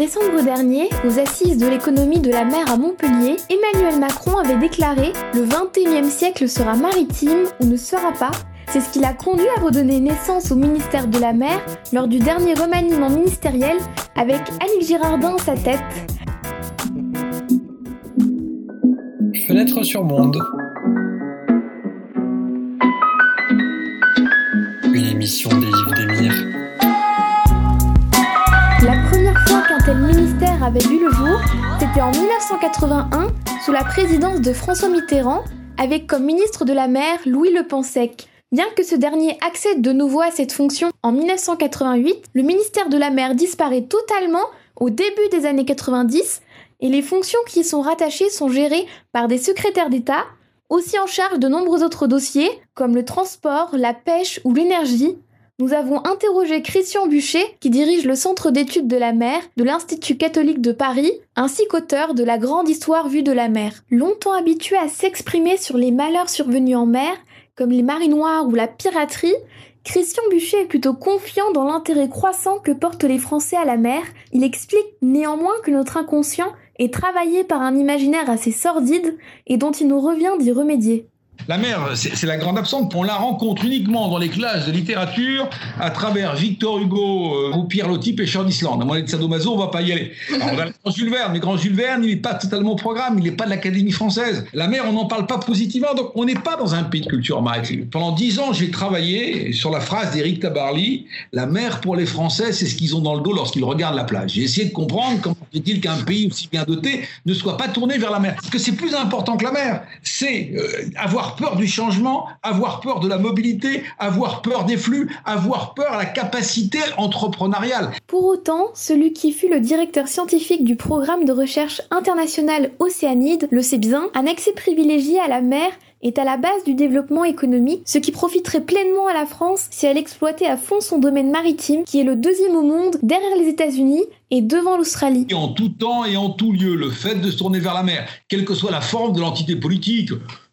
décembre dernier, aux assises de l'économie de la mer à Montpellier, Emmanuel Macron avait déclaré Le 21e siècle sera maritime ou ne sera pas. C'est ce qui l'a conduit à redonner naissance au ministère de la mer lors du dernier remaniement ministériel avec Annick Girardin à sa tête. Fenêtre sur monde. Une émission Demir. Avait vu le jour, c'était en 1981, sous la présidence de François Mitterrand, avec comme ministre de la mer Louis Le Pensec. Bien que ce dernier accède de nouveau à cette fonction en 1988, le ministère de la mer disparaît totalement au début des années 90 et les fonctions qui y sont rattachées sont gérées par des secrétaires d'État, aussi en charge de nombreux autres dossiers comme le transport, la pêche ou l'énergie, nous avons interrogé Christian Buchet, qui dirige le Centre d'études de la mer de l'Institut catholique de Paris, ainsi qu'auteur de la grande histoire vue de la mer. Longtemps habitué à s'exprimer sur les malheurs survenus en mer, comme les marées noires ou la piraterie, Christian Buchet est plutôt confiant dans l'intérêt croissant que portent les Français à la mer. Il explique néanmoins que notre inconscient est travaillé par un imaginaire assez sordide et dont il nous revient d'y remédier. La mer, c'est la grande absente. On la rencontre uniquement dans les classes de littérature à travers Victor Hugo euh, ou Pierre Loti, pêcheur d'Islande. À mon de Sadomaso, on va pas y aller. Alors, on a le grand Jules Verne, mais grand Jules Verne, il n'est pas totalement au programme, il n'est pas de l'Académie française. La mer, on n'en parle pas positivement, donc on n'est pas dans un pays de culture maritime. Pendant dix ans, j'ai travaillé sur la phrase d'Éric Tabarly La mer pour les Français, c'est ce qu'ils ont dans le dos lorsqu'ils regardent la plage. J'ai essayé de comprendre comment fait-il qu'un pays aussi bien doté ne soit pas tourné vers la mer? Parce que c'est plus important que la mer. C'est euh, avoir peur du changement, avoir peur de la mobilité, avoir peur des flux, avoir peur de la capacité entrepreneuriale. Pour autant, celui qui fut le directeur scientifique du programme de recherche international Océanide le sait bien, un accès privilégié à la mer est à la base du développement économique, ce qui profiterait pleinement à la France si elle exploitait à fond son domaine maritime, qui est le deuxième au monde derrière les États-Unis et devant l'Australie. En tout temps et en tout lieu, le fait de se tourner vers la mer, quelle que soit la forme de l'entité politique,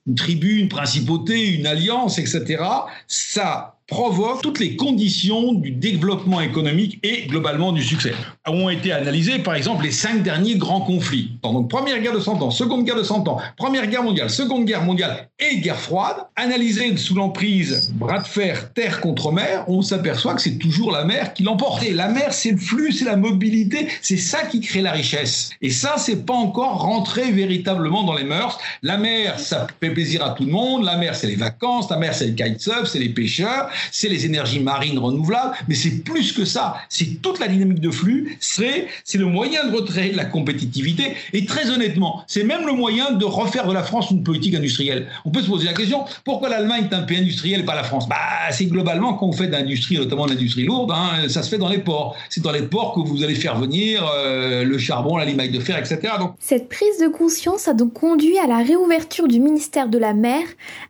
une tribu, une principauté, une alliance, etc., ça provoque toutes les conditions du développement économique et globalement du succès. Ont été analysés, par exemple, les cinq derniers grands conflits. Donc, première guerre de 100 ans, seconde guerre de 100 ans, première guerre mondiale, seconde guerre mondiale et guerre froide, analysés sous l'emprise bras de fer, terre contre mer, on s'aperçoit que c'est toujours la mer qui l'emporte. Et la mer, c'est le flux, c'est la mobilité, c'est ça qui crée la richesse. Et ça, c'est pas encore rentré véritablement dans les mœurs. La mer, ça fait plaisir à tout le monde. La mer, c'est les vacances. La mer, c'est le kitesurf, c'est les pêcheurs c'est les énergies marines renouvelables, mais c'est plus que ça. C'est toute la dynamique de flux. C'est le moyen de de la compétitivité. Et très honnêtement, c'est même le moyen de refaire de la France une politique industrielle. On peut se poser la question pourquoi l'Allemagne est un pays industriel et pas la France? Bah, c'est globalement quand on fait d'industrie, notamment l'industrie lourde, hein, ça se fait dans les ports. C'est dans les ports que vous allez faire venir euh, le charbon, la limaille de fer, etc. Donc, cette prise de conscience a donc conduit à la réouverture du ministère de la Mer.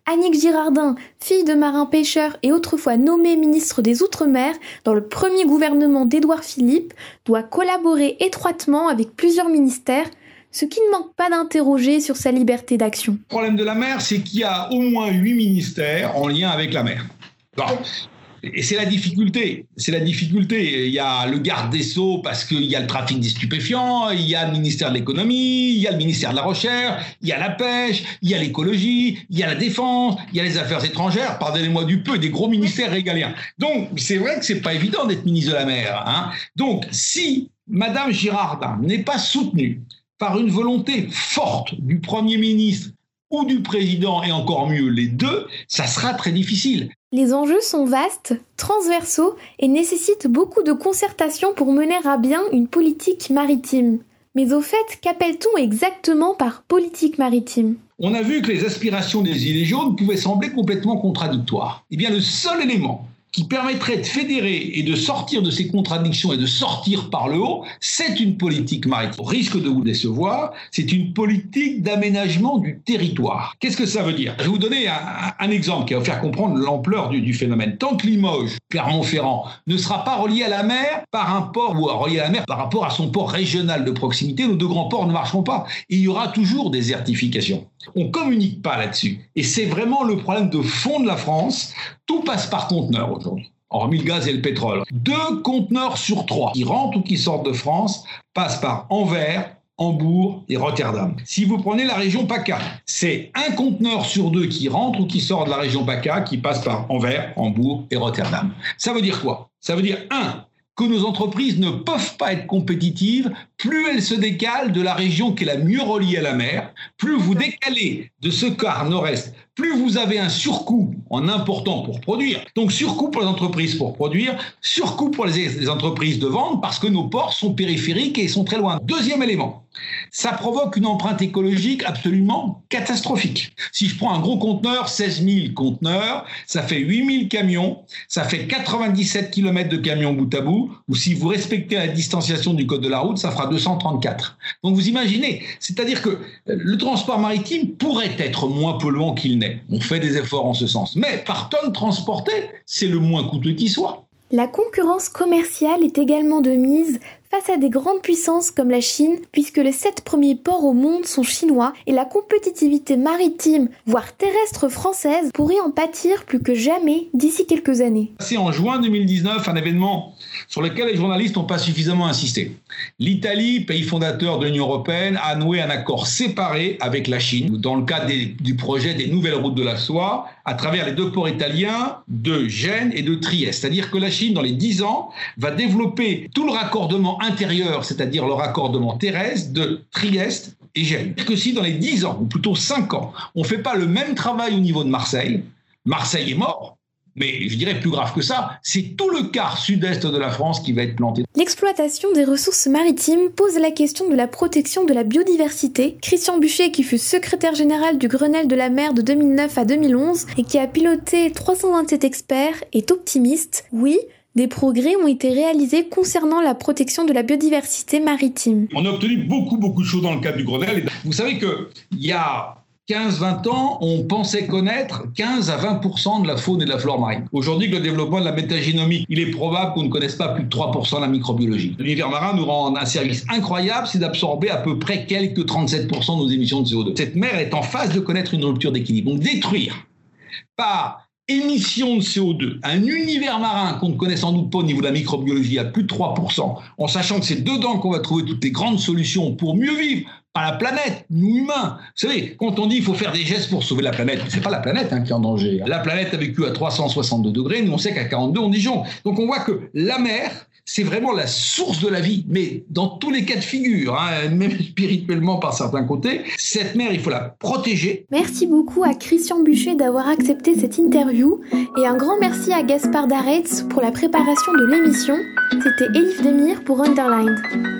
Annick Girardin, fille de marin pêcheur et autrefois nommée ministre des Outre-mer dans le premier gouvernement d'Édouard Philippe, doit collaborer étroitement avec plusieurs ministères, ce qui ne manque pas d'interroger sur sa liberté d'action. Le problème de la mer, c'est qu'il y a au moins huit ministères en lien avec la mer. Et c'est la difficulté. C'est la difficulté. Il y a le garde des Sceaux parce qu'il y a le trafic des stupéfiants, il y a le ministère de l'économie, il y a le ministère de la recherche, il y a la pêche, il y a l'écologie, il y a la défense, il y a les affaires étrangères. Pardonnez-moi du peu, des gros ministères régaliens. Donc c'est vrai que c'est pas évident d'être ministre de la mer. Hein. Donc si Madame Girardin n'est pas soutenue par une volonté forte du Premier ministre ou du président, et encore mieux les deux, ça sera très difficile. Les enjeux sont vastes, transversaux et nécessitent beaucoup de concertation pour mener à bien une politique maritime. Mais au fait, qu'appelle-t-on exactement par politique maritime? On a vu que les aspirations des Gilets jaunes pouvaient sembler complètement contradictoires. Eh bien, le seul élément qui permettrait de fédérer et de sortir de ces contradictions et de sortir par le haut, c'est une politique maritime. Au risque de vous décevoir, c'est une politique d'aménagement du territoire. Qu'est-ce que ça veut dire? Je vais vous donner un, exemple qui va vous faire comprendre l'ampleur du, phénomène. Tant que Limoges, Clermont-Ferrand, ne sera pas relié à la mer par un port ou relié à la mer par rapport à son port régional de proximité, nos deux grands ports ne marcheront pas. il y aura toujours désertification. On communique pas là-dessus. Et c'est vraiment le problème de fond de la France. Tout passe par conteneur aujourd'hui. hormis le gaz et le pétrole. Deux conteneurs sur trois qui rentrent ou qui sortent de France passent par Anvers, Hambourg et Rotterdam. Si vous prenez la région PACA, c'est un conteneur sur deux qui rentre ou qui sort de la région PACA qui passe par Anvers, Hambourg et Rotterdam. Ça veut dire quoi? Ça veut dire, un, que nos entreprises ne peuvent pas être compétitives, plus elles se décalent de la région qui est la mieux reliée à la mer, plus vous décalez de ce quart nord-est, plus vous avez un surcoût en important pour produire, donc surcoût pour les entreprises pour produire, surcoût pour les, entreprises de vente parce que nos ports sont périphériques et sont très loin. Deuxième élément, ça provoque une empreinte écologique absolument catastrophique. Si je prends un gros conteneur, 16 000 conteneurs, ça fait 8 000 camions, ça fait 97 km de camions bout à bout, ou si vous respectez la distanciation du code de la route, ça fera 234. Donc vous imaginez, c'est-à-dire que le transport maritime pourrait être moins polluant qu'il n'est on fait des efforts en ce sens. Mais par tonne transportée, c'est le moins coûteux qui soit. La concurrence commerciale est également de mise face à des grandes puissances comme la Chine, puisque les sept premiers ports au monde sont chinois et la compétitivité maritime, voire terrestre française, pourrait en pâtir plus que jamais d'ici quelques années. C'est en juin 2019 un événement sur lequel les journalistes n'ont pas suffisamment insisté. L'Italie, pays fondateur de l'Union européenne, a noué un accord séparé avec la Chine dans le cadre du projet des nouvelles routes de la soie à travers les deux ports italiens de Gênes et de Trieste. C'est-à-dire que la Chine, dans les dix ans, va développer tout le raccordement intérieur, c'est-à-dire le raccordement terrestre de Trieste et Gênes. Que si dans les 10 ans, ou plutôt 5 ans, on ne fait pas le même travail au niveau de Marseille, Marseille est mort, mais je dirais plus grave que ça, c'est tout le quart sud-est de la France qui va être planté. L'exploitation des ressources maritimes pose la question de la protection de la biodiversité. Christian Buchet, qui fut secrétaire général du Grenelle de la mer de 2009 à 2011 et qui a piloté 327 experts, est optimiste. Oui, des progrès ont été réalisés concernant la protection de la biodiversité maritime. On a obtenu beaucoup, beaucoup de choses dans le cadre du Grenelle. Vous savez qu'il y a 15-20 ans, on pensait connaître 15 à 20% de la faune et de la flore marine. Aujourd'hui, le développement de la métaginomie, il est probable qu'on ne connaisse pas plus de 3 de la microbiologie. L'univers marin nous rend un service incroyable, c'est d'absorber à peu près quelques 37% de nos émissions de CO2. Cette mer est en phase de connaître une rupture d'équilibre. Donc détruire par émission de CO2, un univers marin qu'on ne connaît sans doute pas au niveau de la microbiologie à plus de 3%, en sachant que c'est dedans qu'on va trouver toutes les grandes solutions pour mieux vivre, à la planète, nous humains. Vous savez, quand on dit qu'il faut faire des gestes pour sauver la planète, c'est pas la planète hein, qui est en danger. La planète a vécu à 362 degrés, nous on sait qu'à 42 on est jaune. Donc on voit que la mer, c'est vraiment la source de la vie, mais dans tous les cas de figure, hein, même spirituellement par certains côtés, cette mer, il faut la protéger. Merci beaucoup à Christian Bûcher d'avoir accepté cette interview et un grand merci à Gaspard Daretz pour la préparation de l'émission. C'était Elif Demir pour Underline.